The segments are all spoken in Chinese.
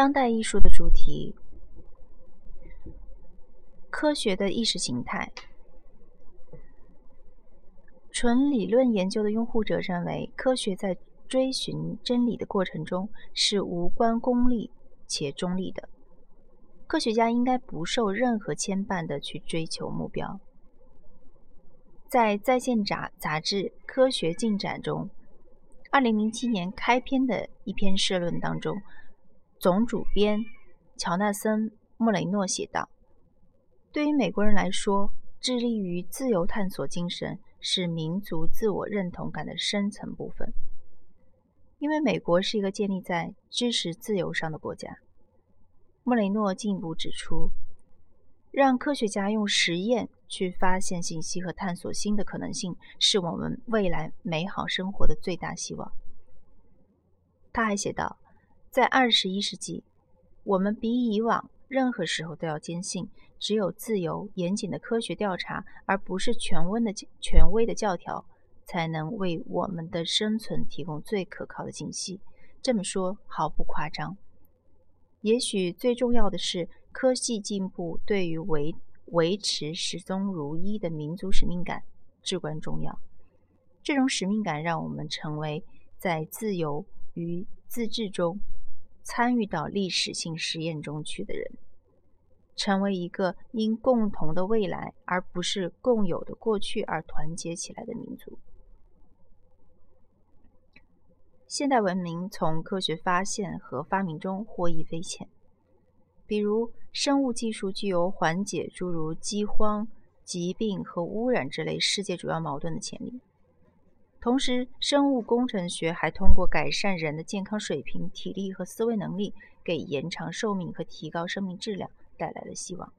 当代艺术的主题：科学的意识形态。纯理论研究的拥护者认为，科学在追寻真理的过程中是无关功利且中立的。科学家应该不受任何牵绊地去追求目标。在在线杂杂志《科学进展》中，2007年开篇的一篇社论当中，总主编乔纳森·穆雷诺写道：“对于美国人来说，致力于自由探索精神是民族自我认同感的深层部分，因为美国是一个建立在知识自由上的国家。”穆雷诺进一步指出，让科学家用实验去发现信息和探索新的可能性，是我们未来美好生活的最大希望。他还写道，在二十一世纪，我们比以往任何时候都要坚信，只有自由、严谨的科学调查，而不是权威的权威的教条，才能为我们的生存提供最可靠的信息。这么说毫不夸张。也许最重要的是，科技进步对于维维持始终如一的民族使命感至关重要。这种使命感让我们成为在自由与自治中参与到历史性实验中去的人，成为一个因共同的未来而不是共有的过去而团结起来的民族。现代文明从科学发现和发明中获益匪浅，比如生物技术具有缓解诸如饥荒、疾病和污染之类世界主要矛盾的潜力。同时，生物工程学还通过改善人的健康水平、体力和思维能力，给延长寿命和提高生命质量带来了希望。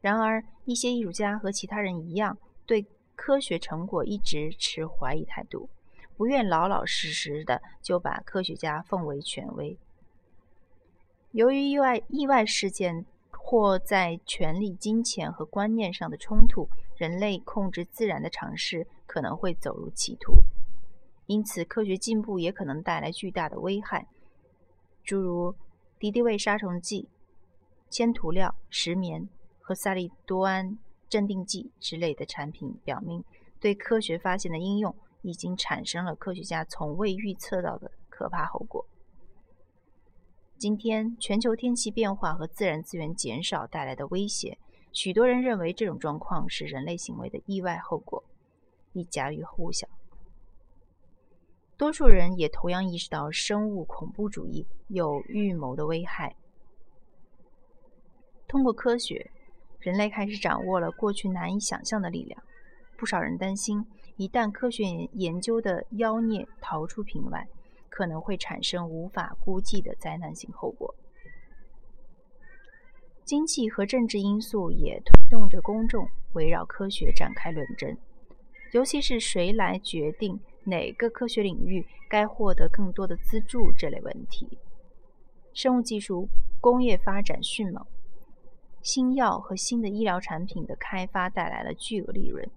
然而，一些艺术家和其他人一样，对科学成果一直持怀疑态度。不愿老老实实的就把科学家奉为权威。由于意外意外事件或在权力、金钱和观念上的冲突，人类控制自然的尝试可能会走入歧途。因此，科学进步也可能带来巨大的危害，诸如敌敌畏杀虫剂、铅涂料、石棉和萨利多胺镇定剂之类的产品，表明对科学发现的应用。已经产生了科学家从未预测到的可怕后果。今天，全球天气变化和自然资源减少带来的威胁，许多人认为这种状况是人类行为的意外后果，亦家喻户晓。多数人也同样意识到生物恐怖主义有预谋的危害。通过科学，人类开始掌握了过去难以想象的力量。不少人担心。一旦科学研究的妖孽逃出瓶外，可能会产生无法估计的灾难性后果。经济和政治因素也推动着公众围绕科学展开论争，尤其是谁来决定哪个科学领域该获得更多的资助这类问题。生物技术工业发展迅猛，新药和新的医疗产品的开发带来了巨额利润。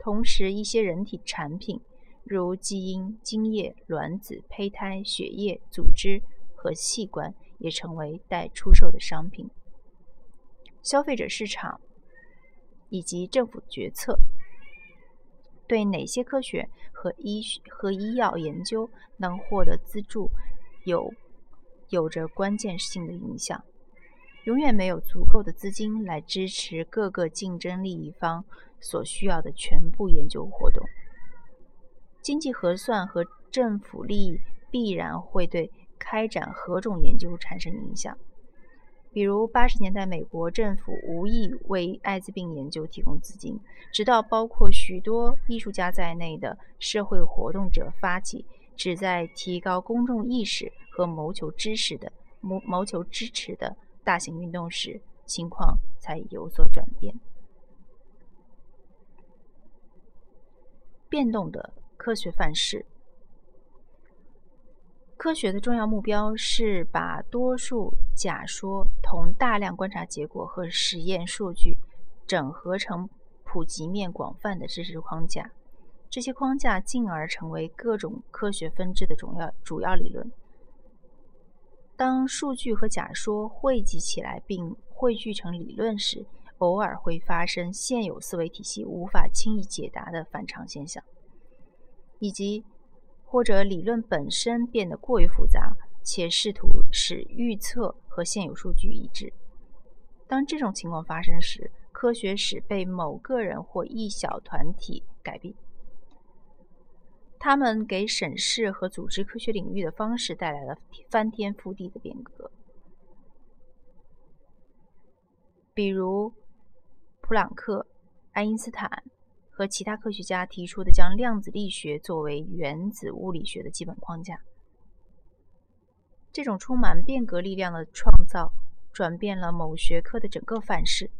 同时，一些人体产品，如基因、精液、卵子、胚胎、血液、组织和器官，也成为待出售的商品。消费者市场以及政府决策，对哪些科学和医和医药研究能获得资助，有有着关键性的影响。永远没有足够的资金来支持各个竞争利益方所需要的全部研究活动。经济核算和政府利益必然会对开展何种研究产生影响。比如，八十年代美国政府无意为艾滋病研究提供资金，直到包括许多艺术家在内的社会活动者发起旨在提高公众意识和谋求知识的谋谋求支持的。大型运动时，情况才有所转变。变动的科学范式，科学的重要目标是把多数假说同大量观察结果和实验数据整合成普及面广泛的知识框架。这些框架进而成为各种科学分支的主要主要理论。当数据和假说汇集起来并汇聚成理论时，偶尔会发生现有思维体系无法轻易解答的反常现象，以及或者理论本身变得过于复杂，且试图使预测和现有数据一致。当这种情况发生时，科学史被某个人或一小团体改变，他们给审视和组织科学领域的方式带来了翻天覆地的变革，比如。普朗克、爱因斯坦和其他科学家提出的将量子力学作为原子物理学的基本框架。这种充满变革力量的创造，转变了某学科的整个范式、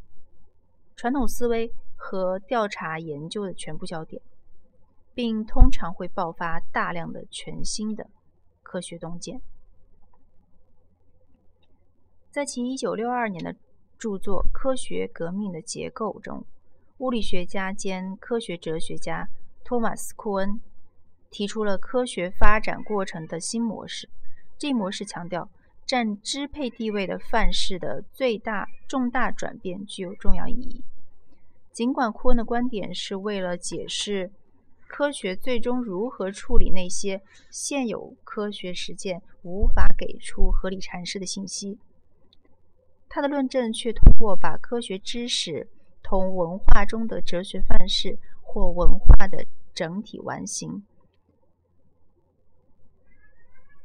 传统思维和调查研究的全部焦点，并通常会爆发大量的全新的科学洞见。在其1962年的。著作《科学革命的结构》中，物理学家兼科学哲学家托马斯·库恩提出了科学发展过程的新模式。这一模式强调，占支配地位的范式的最大重大转变具有重要意义。尽管库恩的观点是为了解释科学最终如何处理那些现有科学实践无法给出合理阐释的信息。他的论证却通过把科学知识同文化中的哲学范式或文化的整体完形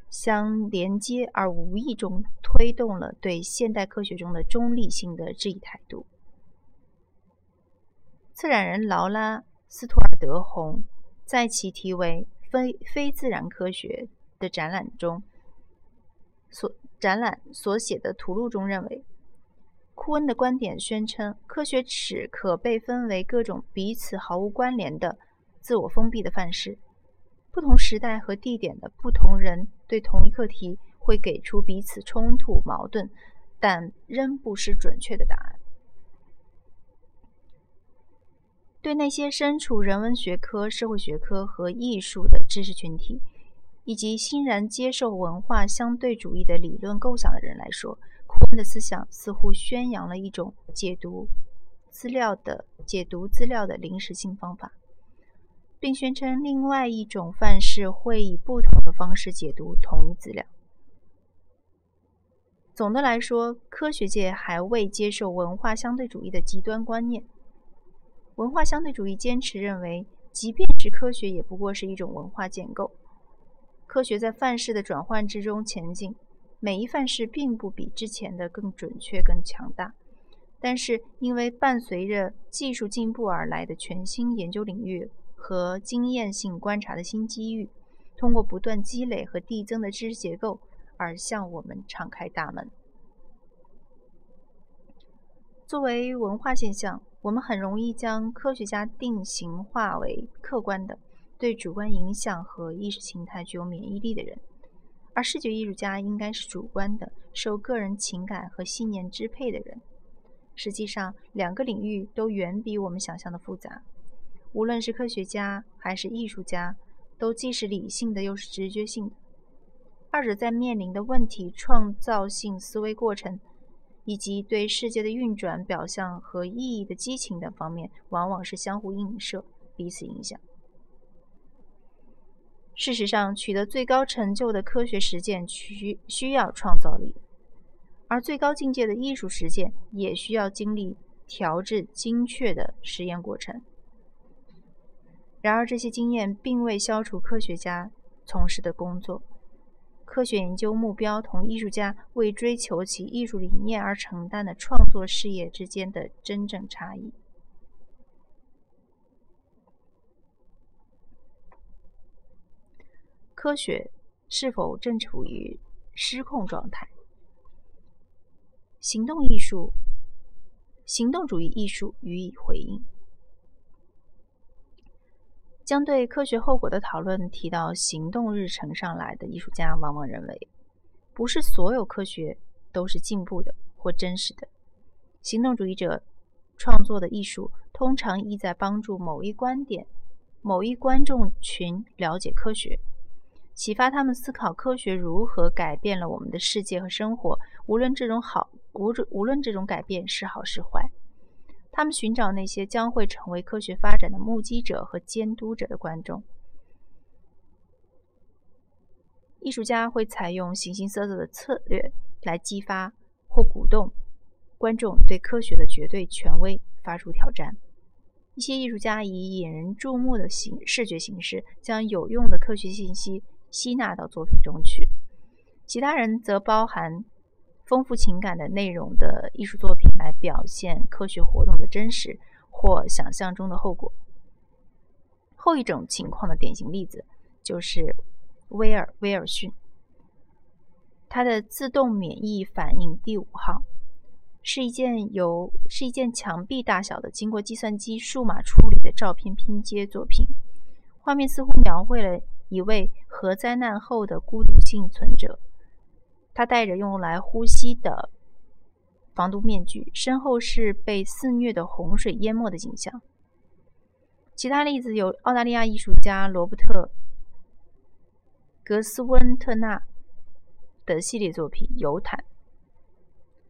相连接，而无意中推动了对现代科学中的中立性的质疑态度。策展人劳拉·斯图尔德·洪在其题为《非非自然科学》的展览中所展览所写的图录中认为。库恩的观点宣称，科学史可被分为各种彼此毫无关联的、自我封闭的范式。不同时代和地点的不同人对同一课题会给出彼此冲突、矛盾，但仍不失准确的答案。对那些身处人文学科、社会学科和艺术的知识群体，以及欣然接受文化相对主义的理论构想的人来说，库恩的思想似乎宣扬了一种解读资料的解读资料的临时性方法，并宣称另外一种范式会以不同的方式解读同一资料。总的来说，科学界还未接受文化相对主义的极端观念。文化相对主义坚持认为，即便是科学，也不过是一种文化建构。科学在范式的转换之中前进。每一范式并不比之前的更准确、更强大，但是因为伴随着技术进步而来的全新研究领域和经验性观察的新机遇，通过不断积累和递增的知识结构而向我们敞开大门。作为文化现象，我们很容易将科学家定型化为客观的、对主观影响和意识形态具有免疫力的人。而视觉艺术家应该是主观的、受个人情感和信念支配的人。实际上，两个领域都远比我们想象的复杂。无论是科学家还是艺术家，都既是理性的，又是直觉性的。二者在面临的问题、创造性思维过程，以及对世界的运转表象和意义的激情等方面，往往是相互映射、彼此影响。事实上，取得最高成就的科学实践需需要创造力，而最高境界的艺术实践也需要经历调制精确的实验过程。然而，这些经验并未消除科学家从事的工作、科学研究目标同艺术家为追求其艺术理念而承担的创作事业之间的真正差异。科学是否正处于失控状态？行动艺术、行动主义艺术予以回应。将对科学后果的讨论提到行动日程上来的艺术家，往往认为，不是所有科学都是进步的或真实的。行动主义者创作的艺术，通常意在帮助某一观点、某一观众群了解科学。启发他们思考科学如何改变了我们的世界和生活，无论这种好无无论这种改变是好是坏。他们寻找那些将会成为科学发展的目击者和监督者的观众。艺术家会采用形形色色的策略来激发或鼓动观众对科学的绝对权威发出挑战。一些艺术家以引人注目的形视觉形式将有用的科学信息吸纳到作品中去，其他人则包含丰富情感的内容的艺术作品来表现科学活动的真实或想象中的后果。后一种情况的典型例子就是。威尔威尔逊，他的自动免疫反应第五号是一件由是一件墙壁大小的经过计算机数码处理的照片拼接作品。画面似乎描绘了一位核灾难后的孤独幸存者，他戴着用来呼吸的防毒面具，身后是被肆虐的洪水淹没的景象。其他例子有澳大利亚艺术家罗伯特。格斯温特纳的系列作品《游毯》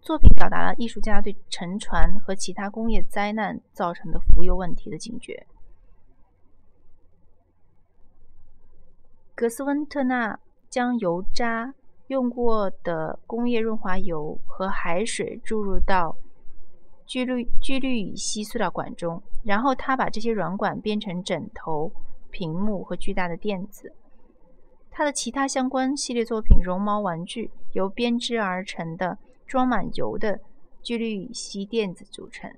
作品表达了艺术家对沉船和其他工业灾难造成的浮油问题的警觉。格斯温特纳将油渣、用过的工业润滑油和海水注入到聚氯聚氯乙烯塑料管中，然后他把这些软管变成枕头、屏幕和巨大的垫子。他的其他相关系列作品《绒毛玩具》由编织而成的装满油的聚氯乙烯垫子组成。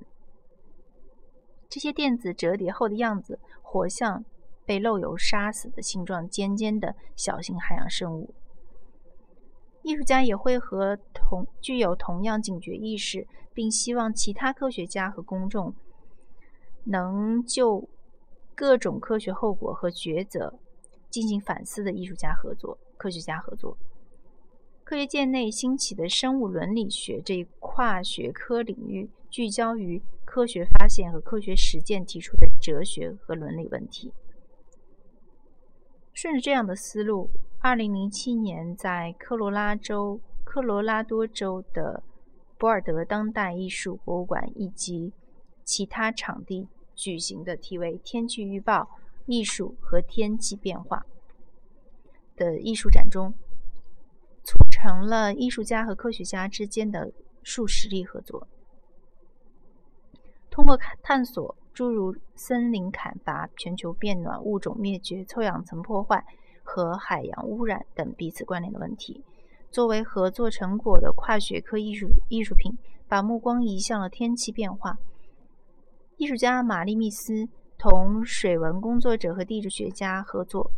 这些垫子折叠后的样子，活像被漏油杀死的形状尖尖的小型海洋生物。艺术家也会和同具有同样警觉意识，并希望其他科学家和公众能就各种科学后果和抉择。进行反思的艺术家合作、科学家合作。科学界内兴起的生物伦理学这一跨学科领域，聚焦于科学发现和科学实践提出的哲学和伦理问题。顺着这样的思路，2007年在科罗拉州科罗拉多州的博尔德当代艺术博物馆以及其他场地举行的题为“天气预报”。艺术和天气变化的艺术展中，促成了艺术家和科学家之间的数实例合作。通过探索诸如森林砍伐、全球变暖、物种灭绝、臭氧层破坏和海洋污染等彼此关联的问题，作为合作成果的跨学科艺术艺术品，把目光移向了天气变化。艺术家玛丽密斯。同水文工作者和地质学家合作，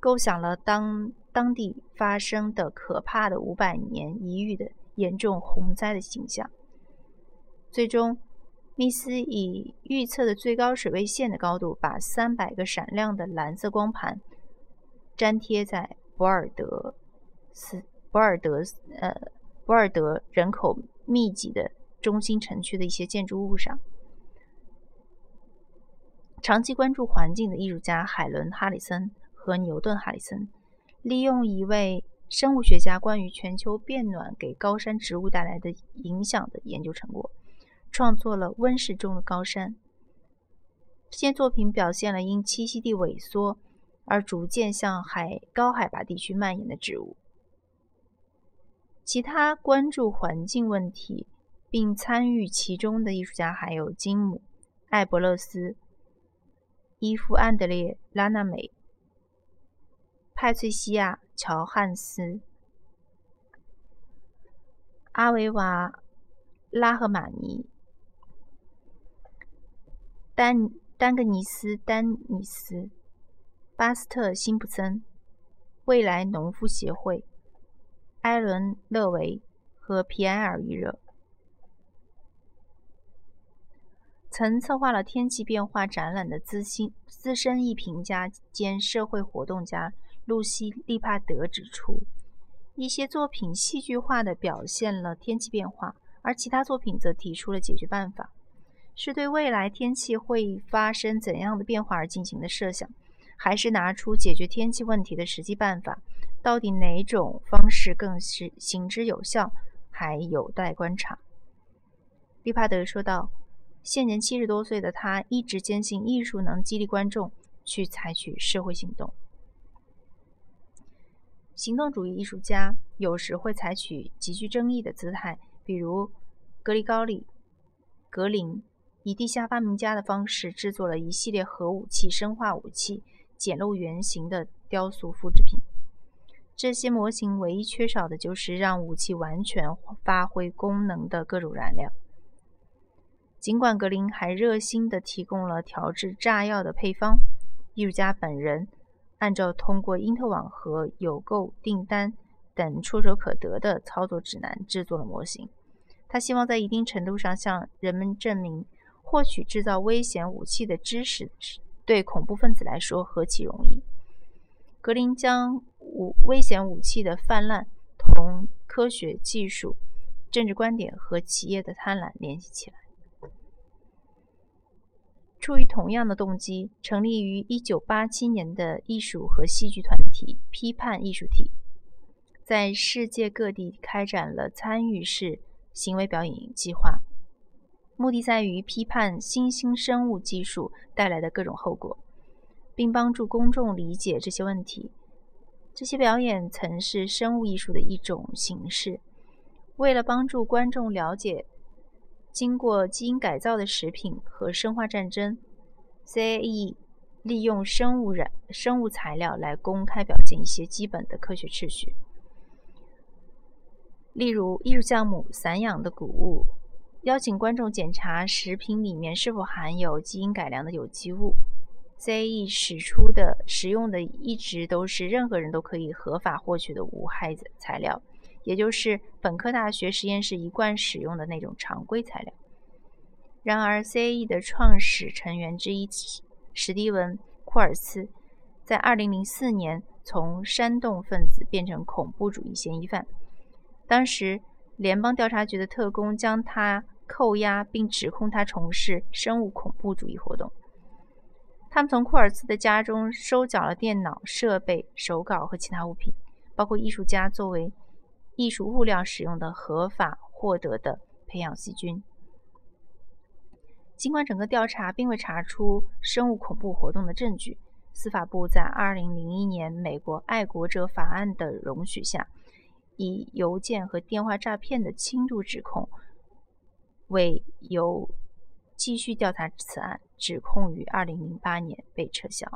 构想了当当地发生的可怕的五百年一遇的严重洪灾的形象。最终，密斯以预测的最高水位线的高度，把三百个闪亮的蓝色光盘粘贴在博尔德斯博尔德呃博尔德人口密集的中心城区的一些建筑物上。长期关注环境的艺术家海伦·哈里森和牛顿·哈里森，利用一位生物学家关于全球变暖给高山植物带来的影响的研究成果，创作了温室中的高山。这件作品表现了因栖息地萎缩而逐渐向海高海拔地区蔓延的植物。其他关注环境问题并参与其中的艺术家还有金姆·艾伯勒斯。伊夫·安德烈·拉纳美、派翠西亚·乔汉斯、阿维瓦·拉赫玛尼、丹丹格尼斯·丹尼斯、巴斯特·辛普森、未来农夫协会、埃伦·勒维和皮埃尔·预热。曾策划了天气变化展览的资新资深艺评家兼社会活动家露西·利帕德指出，一些作品戏剧化地表现了天气变化，而其他作品则提出了解决办法，是对未来天气会发生怎样的变化而进行的设想，还是拿出解决天气问题的实际办法，到底哪种方式更是行之有效，还有待观察。利帕德说道：“现年七十多岁的他，一直坚信艺术能激励观众去采取社会行动。行动主义艺术家有时会采取极具争议的姿态，比如格里高利·格林以地下发明家的方式制作了一系列核武器、生化武器、简陋圆形的雕塑复制品。这些模型唯一缺少的就是让武器完全发挥功能的各种燃料。”尽管格林还热心地提供了调制炸药的配方，艺术家本人按照通过因特网和邮购订单等触手可得的操作指南制作了模型。他希望在一定程度上向人们证明，获取制造危险武器的知识对恐怖分子来说何其容易。格林将武危险武器的泛滥同科学技术、政治观点和企业的贪婪联系起来。出于同样的动机，成立于1987年的艺术和戏剧团体“批判艺术体”在世界各地开展了参与式行为表演计划，目的在于批判新兴生物技术带来的各种后果，并帮助公众理解这些问题。这些表演曾是生物艺术的一种形式。为了帮助观众了解，经过基因改造的食品和生化战争，CAE 利用生物染生物材料来公开表现一些基本的科学秩序，例如艺术项目“散养的谷物”，邀请观众检查食品里面是否含有基因改良的有机物。CAE 使出的使用的一直都是任何人都可以合法获取的无害材料。也就是本科大学实验室一贯使用的那种常规材料。然而，CAE 的创始成员之一史蒂文·库尔斯，在2004年从煽动分子变成恐怖主义嫌疑犯。当时，联邦调查局的特工将他扣押，并指控他从事生物恐怖主义活动。他们从库尔斯的家中收缴了电脑设备、手稿和其他物品，包括艺术家作为。艺术物料使用的合法获得的培养细菌。尽管整个调查并未查出生物恐怖活动的证据，司法部在2001年美国爱国者法案的容许下，以邮件和电话诈骗的轻度指控为由继续调查此案，指控于二零零八年被撤销。